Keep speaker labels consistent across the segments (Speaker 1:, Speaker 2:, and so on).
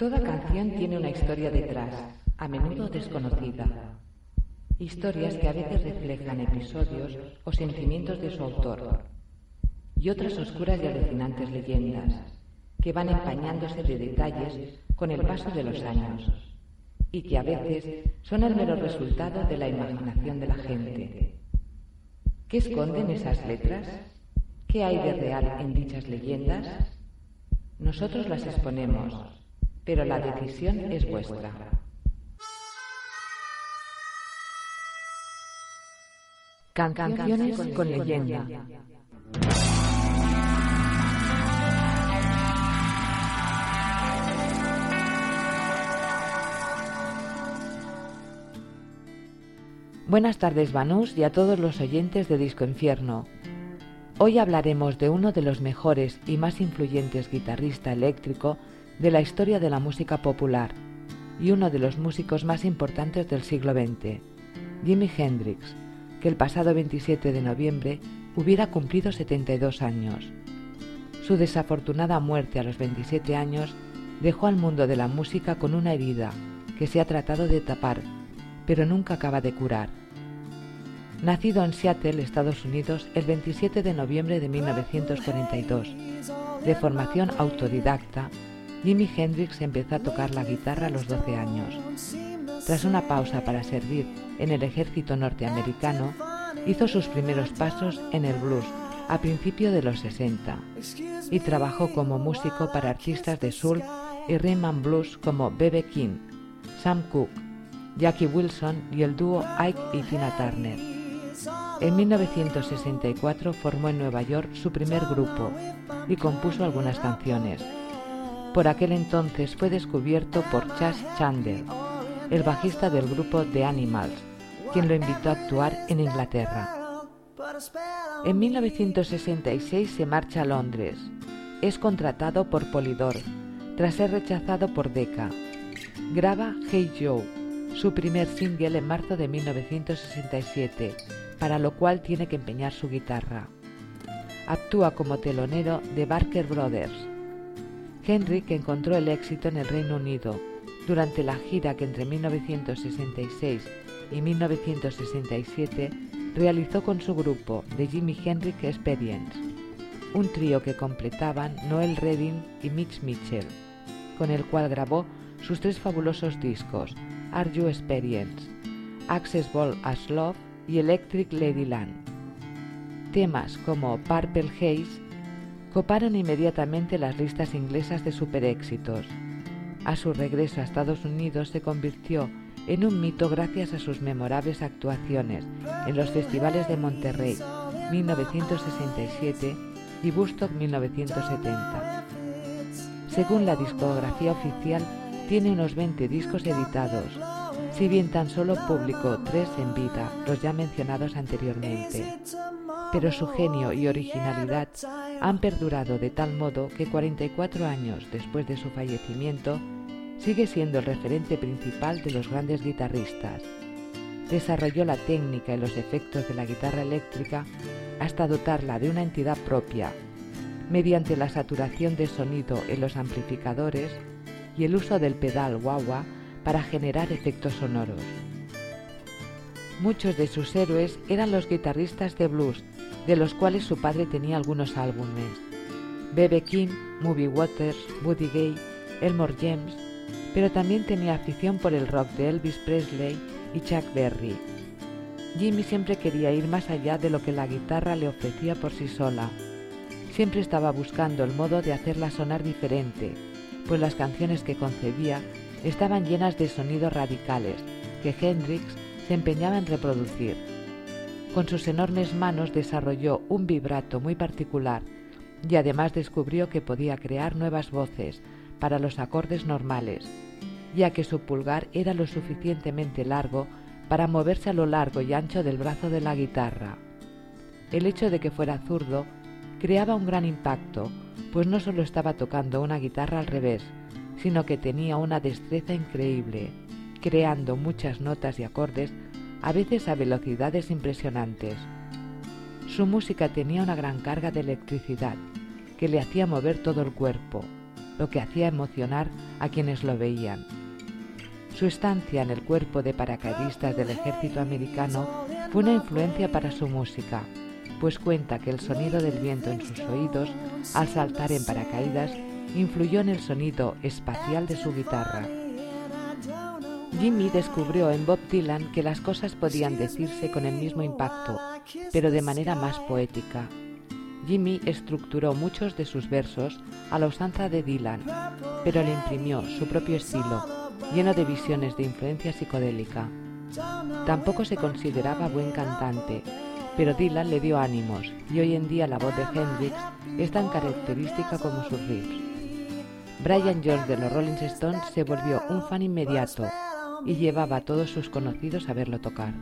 Speaker 1: Toda canción tiene una historia detrás, a menudo desconocida. Historias que a veces reflejan episodios o sentimientos de su autor. Y otras oscuras y alucinantes leyendas, que van empañándose de detalles con el paso de los años. Y que a veces son el mero resultado de la imaginación de la gente. ¿Qué esconden esas letras? ¿Qué hay de real en dichas leyendas? Nosotros las exponemos pero la decisión es vuestra. Canciones con leyenda. Buenas tardes, Banús, y a todos los oyentes de Disco Infierno. Hoy hablaremos de uno de los mejores y más influyentes guitarrista eléctrico de la historia de la música popular y uno de los músicos más importantes del siglo XX, Jimi Hendrix, que el pasado 27 de noviembre hubiera cumplido 72 años. Su desafortunada muerte a los 27 años dejó al mundo de la música con una herida que se ha tratado de tapar, pero nunca acaba de curar. Nacido en Seattle, Estados Unidos, el 27 de noviembre de 1942, de formación autodidacta, Jimi Hendrix empezó a tocar la guitarra a los 12 años. Tras una pausa para servir en el ejército norteamericano, hizo sus primeros pasos en el blues a principios de los 60 y trabajó como músico para artistas de soul y rhythm blues como B.B. King, Sam Cooke, Jackie Wilson y el dúo Ike y Tina Turner. En 1964 formó en Nueva York su primer grupo y compuso algunas canciones. Por aquel entonces fue descubierto por Chas Chandler, el bajista del grupo The Animals, quien lo invitó a actuar en Inglaterra. En 1966 se marcha a Londres. Es contratado por Polydor, tras ser rechazado por Decca. Graba Hey Joe, su primer single en marzo de 1967, para lo cual tiene que empeñar su guitarra. Actúa como telonero de Barker Brothers, Henrik encontró el éxito en el Reino Unido durante la gira que entre 1966 y 1967 realizó con su grupo The Jimi Hendrix Experience, un trío que completaban Noel Redding y Mitch Mitchell, con el cual grabó sus tres fabulosos discos Are You Experience, Access Ball as Love y Electric Ladyland. Temas como Purple Haze coparon inmediatamente las listas inglesas de superéxitos. A su regreso a Estados Unidos se convirtió en un mito gracias a sus memorables actuaciones en los festivales de Monterrey 1967 y Woodstock 1970. Según la discografía oficial, tiene unos 20 discos editados, si bien tan solo publicó tres en vida, los ya mencionados anteriormente pero su genio y originalidad han perdurado de tal modo que 44 años después de su fallecimiento sigue siendo el referente principal de los grandes guitarristas. Desarrolló la técnica y los efectos de la guitarra eléctrica hasta dotarla de una entidad propia, mediante la saturación de sonido en los amplificadores y el uso del pedal wah-wah para generar efectos sonoros. Muchos de sus héroes eran los guitarristas de blues de los cuales su padre tenía algunos álbumes. B.B. King, Movie Waters, Woody Gay, Elmore James, pero también tenía afición por el rock de Elvis Presley y Chuck Berry. Jimmy siempre quería ir más allá de lo que la guitarra le ofrecía por sí sola. Siempre estaba buscando el modo de hacerla sonar diferente, pues las canciones que concebía estaban llenas de sonidos radicales que Hendrix se empeñaba en reproducir. Con sus enormes manos desarrolló un vibrato muy particular y además descubrió que podía crear nuevas voces para los acordes normales, ya que su pulgar era lo suficientemente largo para moverse a lo largo y ancho del brazo de la guitarra. El hecho de que fuera zurdo creaba un gran impacto, pues no solo estaba tocando una guitarra al revés, sino que tenía una destreza increíble, creando muchas notas y acordes, a veces a velocidades impresionantes. Su música tenía una gran carga de electricidad, que le hacía mover todo el cuerpo, lo que hacía emocionar a quienes lo veían. Su estancia en el cuerpo de paracaidistas del ejército americano fue una influencia para su música, pues cuenta que el sonido del viento en sus oídos al saltar en paracaídas influyó en el sonido espacial de su guitarra. Jimmy descubrió en Bob Dylan que las cosas podían decirse con el mismo impacto, pero de manera más poética. Jimmy estructuró muchos de sus versos a la usanza de Dylan, pero le imprimió su propio estilo, lleno de visiones de influencia psicodélica. Tampoco se consideraba buen cantante, pero Dylan le dio ánimos y hoy en día la voz de Hendrix es tan característica como sus riffs. Brian Jones de los Rolling Stones se volvió un fan inmediato y llevaba a todos sus conocidos a verlo tocar.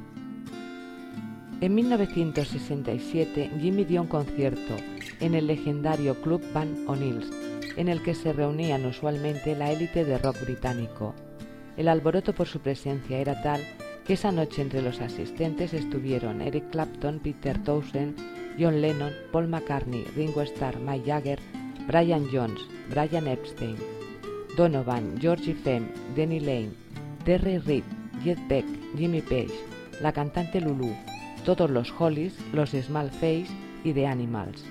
Speaker 1: En 1967 Jimmy dio un concierto en el legendario Club Van O'Neill's, en el que se reunían usualmente la élite de rock británico. El alboroto por su presencia era tal que esa noche entre los asistentes estuvieron Eric Clapton, Peter Townsend, John Lennon, Paul McCartney, Ringo Starr, Mike Jagger, Brian Jones, Brian Epstein, Donovan, Georgie Femme, Denny Lane, Terry Reid, Jet Jimmy Page, la cantante Lulu, todos los Hollies, los Small Face y The Animals.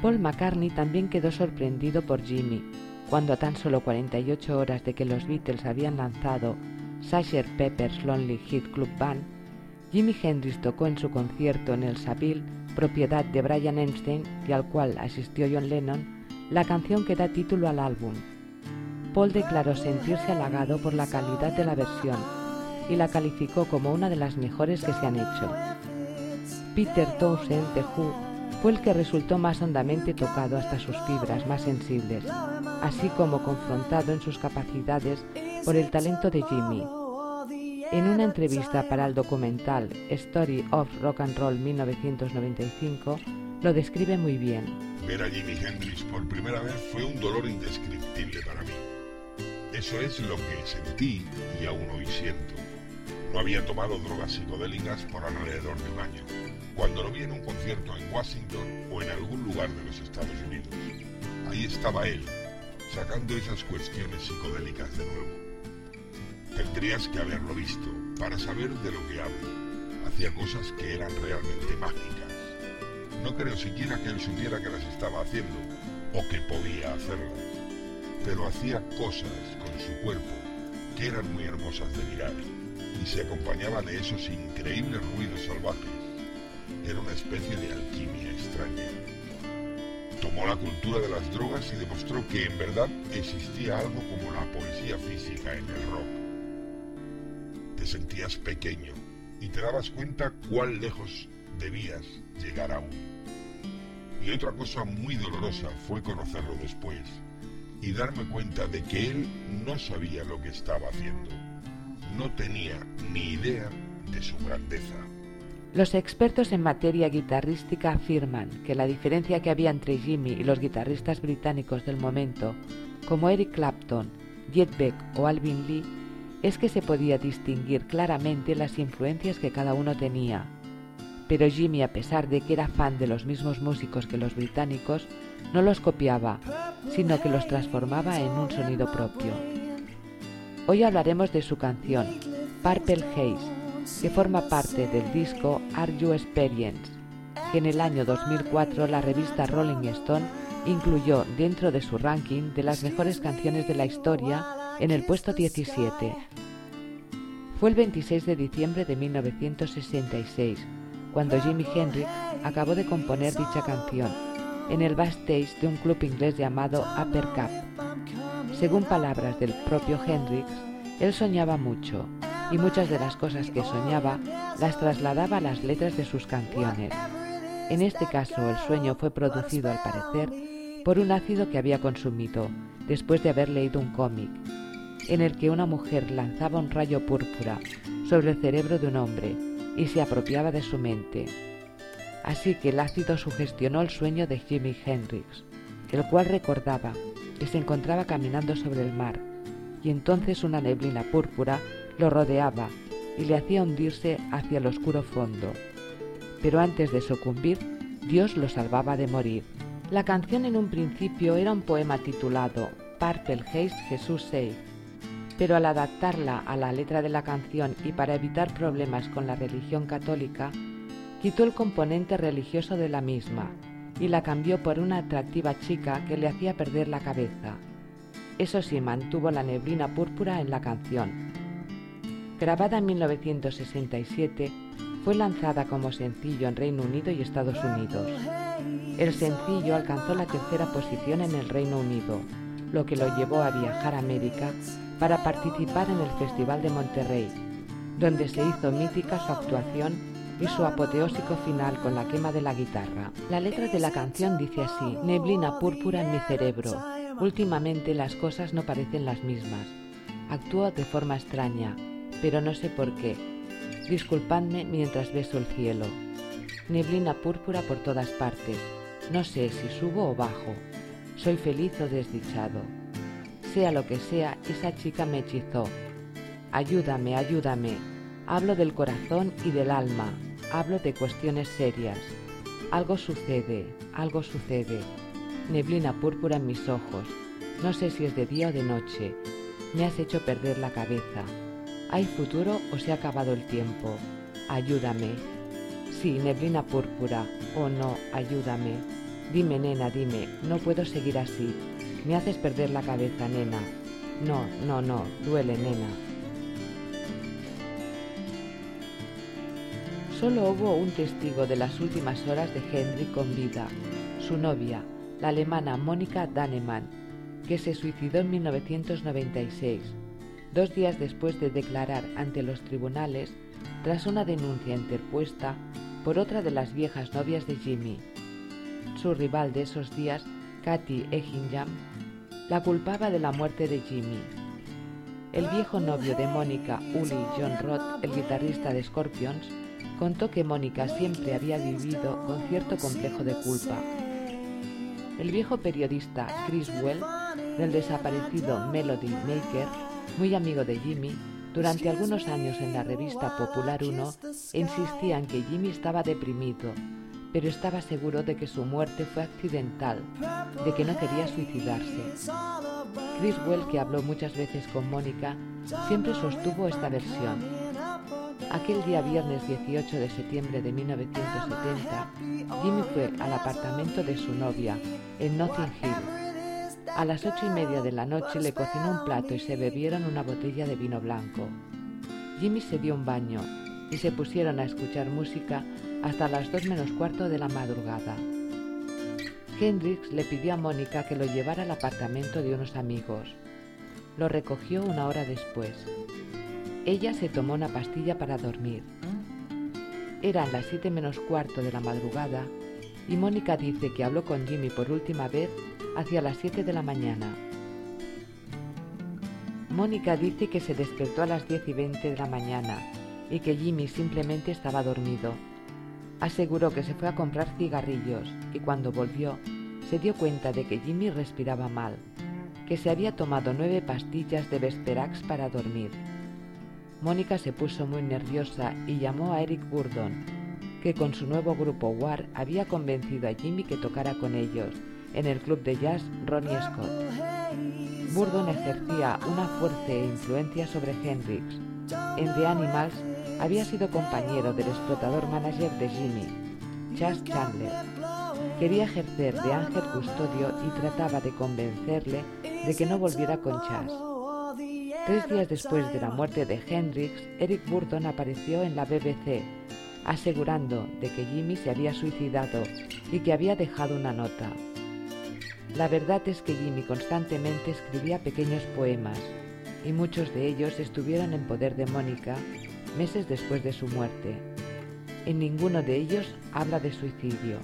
Speaker 1: Paul McCartney también quedó sorprendido por Jimmy, cuando a tan solo 48 horas de que los Beatles habían lanzado Sgt. Pepper's Lonely Heart Club Band, Jimi Hendrix tocó en su concierto en el Savile, propiedad de Brian Epstein y al cual asistió John Lennon, la canción que da título al álbum. Paul declaró sentirse halagado por la calidad de la versión y la calificó como una de las mejores que se han hecho. Peter Townsend de Who fue el que resultó más hondamente tocado hasta sus fibras más sensibles, así como confrontado en sus capacidades por el talento de Jimmy. En una entrevista para el documental Story of Rock and Roll 1995, lo describe muy bien.
Speaker 2: Ver a Jimi Hendrix por primera vez fue un dolor indescriptible para mí. Eso es lo que sentí y aún hoy siento. No había tomado drogas psicodélicas por alrededor de un año, cuando lo vi en un concierto en Washington o en algún lugar de los Estados Unidos. Ahí estaba él, sacando esas cuestiones psicodélicas de nuevo. Tendrías que haberlo visto para saber de lo que hablo. Hacía cosas que eran realmente mágicas. No creo siquiera que él supiera que las estaba haciendo o que podía hacerlas, pero hacía cosas con su cuerpo que eran muy hermosas de mirar y se acompañaba de esos increíbles ruidos salvajes. Era una especie de alquimia extraña. Tomó la cultura de las drogas y demostró que en verdad existía algo como la poesía física en el rock sentías pequeño y te dabas cuenta cuán lejos debías llegar aún. Y otra cosa muy dolorosa fue conocerlo después y darme cuenta de que él no sabía lo que estaba haciendo. No tenía ni idea de su grandeza.
Speaker 1: Los expertos en materia guitarrística afirman que la diferencia que había entre Jimmy y los guitarristas británicos del momento, como Eric Clapton, Jet Beck o Alvin Lee, es que se podía distinguir claramente las influencias que cada uno tenía. Pero Jimmy, a pesar de que era fan de los mismos músicos que los británicos, no los copiaba, sino que los transformaba en un sonido propio. Hoy hablaremos de su canción, Purple Haze, que forma parte del disco Are You Experience, que en el año 2004 la revista Rolling Stone incluyó dentro de su ranking de las mejores canciones de la historia en el puesto 17. Fue el 26 de diciembre de 1966 cuando Jimi Hendrix acabó de componer dicha canción en el backstage de un club inglés llamado Upper Cup. Según palabras del propio Hendrix, él soñaba mucho y muchas de las cosas que soñaba las trasladaba a las letras de sus canciones. En este caso, el sueño fue producido, al parecer, por un ácido que había consumido después de haber leído un cómic, en el que una mujer lanzaba un rayo púrpura sobre el cerebro de un hombre y se apropiaba de su mente. Así que el ácido sugestionó el sueño de Jimi Hendrix, el cual recordaba que se encontraba caminando sobre el mar y entonces una neblina púrpura lo rodeaba y le hacía hundirse hacia el oscuro fondo. Pero antes de sucumbir, Dios lo salvaba de morir. La canción en un principio era un poema titulado Purple Haze Jesús Save, pero al adaptarla a la letra de la canción y para evitar problemas con la religión católica, quitó el componente religioso de la misma y la cambió por una atractiva chica que le hacía perder la cabeza. Eso sí, mantuvo la neblina púrpura en la canción, grabada en 1967, fue lanzada como sencillo en Reino Unido y Estados Unidos. El sencillo alcanzó la tercera posición en el Reino Unido, lo que lo llevó a viajar a América para participar en el Festival de Monterrey, donde se hizo mítica su actuación y su apoteósico final con la quema de la guitarra. La letra de la canción dice así, neblina púrpura en mi cerebro. Últimamente las cosas no parecen las mismas. Actúo de forma extraña, pero no sé por qué. Disculpadme mientras beso el cielo. Neblina púrpura por todas partes. No sé si subo o bajo. Soy feliz o desdichado. Sea lo que sea, esa chica me hechizó. Ayúdame, ayúdame. Hablo del corazón y del alma. Hablo de cuestiones serias. Algo sucede, algo sucede. Neblina púrpura en mis ojos. No sé si es de día o de noche. Me has hecho perder la cabeza. ¿Hay futuro o se ha acabado el tiempo? Ayúdame. Sí, neblina púrpura. Oh no, ayúdame. Dime, nena, dime, no puedo seguir así. Me haces perder la cabeza, nena. No, no, no, duele, nena. Solo hubo un testigo de las últimas horas de Henry con vida, su novia, la alemana Mónica Dannemann, que se suicidó en 1996 dos días después de declarar ante los tribunales tras una denuncia interpuesta por otra de las viejas novias de Jimmy. Su rival de esos días, Kathy Egingham, la culpaba de la muerte de Jimmy. El viejo novio de Mónica, Uli John Roth, el guitarrista de Scorpions, contó que Mónica siempre había vivido con cierto complejo de culpa. El viejo periodista Chris Well, del desaparecido Melody Maker, muy amigo de Jimmy, durante algunos años en la revista Popular 1 insistía en que Jimmy estaba deprimido, pero estaba seguro de que su muerte fue accidental, de que no quería suicidarse. Chris Well, que habló muchas veces con Mónica, siempre sostuvo esta versión. Aquel día viernes 18 de septiembre de 1970, Jimmy fue al apartamento de su novia, en Notting Hill, a las ocho y media de la noche le cocinó un plato y se bebieron una botella de vino blanco. Jimmy se dio un baño y se pusieron a escuchar música hasta las dos menos cuarto de la madrugada. Hendrix le pidió a Mónica que lo llevara al apartamento de unos amigos. Lo recogió una hora después. Ella se tomó una pastilla para dormir. Eran las siete menos cuarto de la madrugada y Mónica dice que habló con Jimmy por última vez hacia las 7 de la mañana. Mónica dice que se despertó a las 10 y 20 de la mañana y que Jimmy simplemente estaba dormido. Aseguró que se fue a comprar cigarrillos y cuando volvió se dio cuenta de que Jimmy respiraba mal, que se había tomado nueve pastillas de Vesperax para dormir. Mónica se puso muy nerviosa y llamó a Eric Burdon, que con su nuevo grupo War había convencido a Jimmy que tocara con ellos en el club de jazz Ronnie Scott. Burdon ejercía una fuerte influencia sobre Hendrix. En The Animals había sido compañero del explotador manager de Jimmy, Chas Chandler. Quería ejercer de ángel custodio y trataba de convencerle de que no volviera con Chas. Tres días después de la muerte de Hendrix, Eric Burdon apareció en la BBC, asegurando de que Jimmy se había suicidado y que había dejado una nota. La verdad es que Jimmy constantemente escribía pequeños poemas y muchos de ellos estuvieron en poder de Mónica meses después de su muerte. En ninguno de ellos habla de suicidio.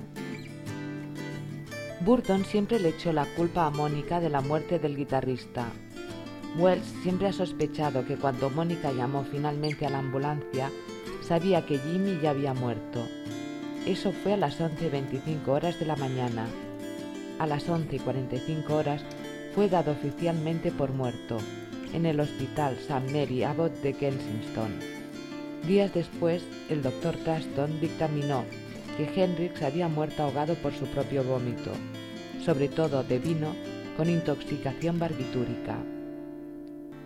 Speaker 1: Burton siempre le echó la culpa a Mónica de la muerte del guitarrista. Wells siempre ha sospechado que cuando Mónica llamó finalmente a la ambulancia, sabía que Jimmy ya había muerto. Eso fue a las 11.25 horas de la mañana. A las 11.45 horas fue dado oficialmente por muerto en el Hospital St. Mary Abbott de Kensington. Días después, el doctor Taston dictaminó que Hendrix había muerto ahogado por su propio vómito, sobre todo de vino con intoxicación barbitúrica.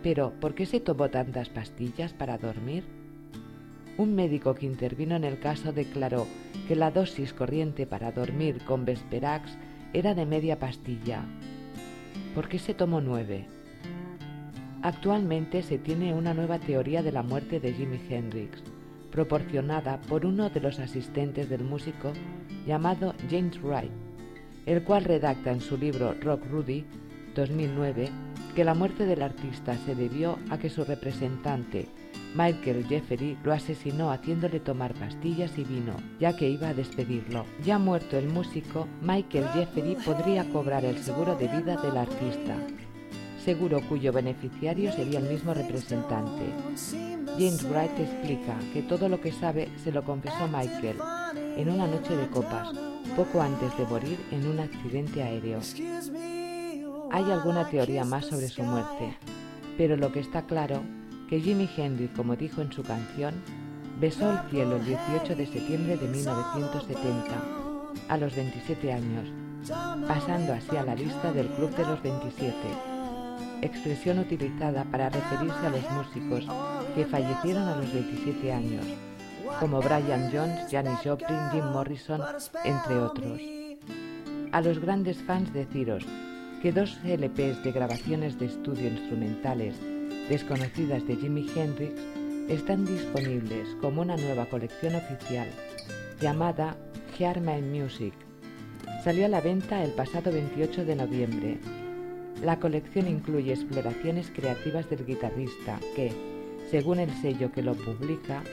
Speaker 1: Pero, ¿por qué se tomó tantas pastillas para dormir? Un médico que intervino en el caso declaró que la dosis corriente para dormir con Vesperax era de media pastilla. ¿Por qué se tomó nueve? Actualmente se tiene una nueva teoría de la muerte de Jimi Hendrix, proporcionada por uno de los asistentes del músico llamado James Wright, el cual redacta en su libro Rock Rudy 2009 que la muerte del artista se debió a que su representante, Michael Jeffery, lo asesinó haciéndole tomar pastillas y vino, ya que iba a despedirlo. Ya muerto el músico, Michael Jeffery podría cobrar el seguro de vida del artista, seguro cuyo beneficiario sería el mismo representante. James Wright explica que todo lo que sabe se lo confesó Michael en una noche de copas, poco antes de morir en un accidente aéreo. Hay alguna teoría más sobre su muerte, pero lo que está claro que Jimi Hendrix, como dijo en su canción, besó el cielo el 18 de septiembre de 1970, a los 27 años, pasando así a la lista del Club de los 27 expresión utilizada para referirse a los músicos que fallecieron a los 27 años, como Brian Jones, Janis Joplin, Jim Morrison, entre otros. A los grandes fans deciros que dos LPs de grabaciones de estudio instrumentales desconocidas de Jimi Hendrix están disponibles como una nueva colección oficial llamada My Music. Salió a la venta el pasado 28 de noviembre la colección incluye exploraciones creativas del guitarrista que, según el sello que lo publica,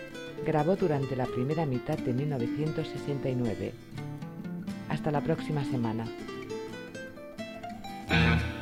Speaker 1: grabó durante la primera mitad de 1969. Hasta la próxima semana. Thank you.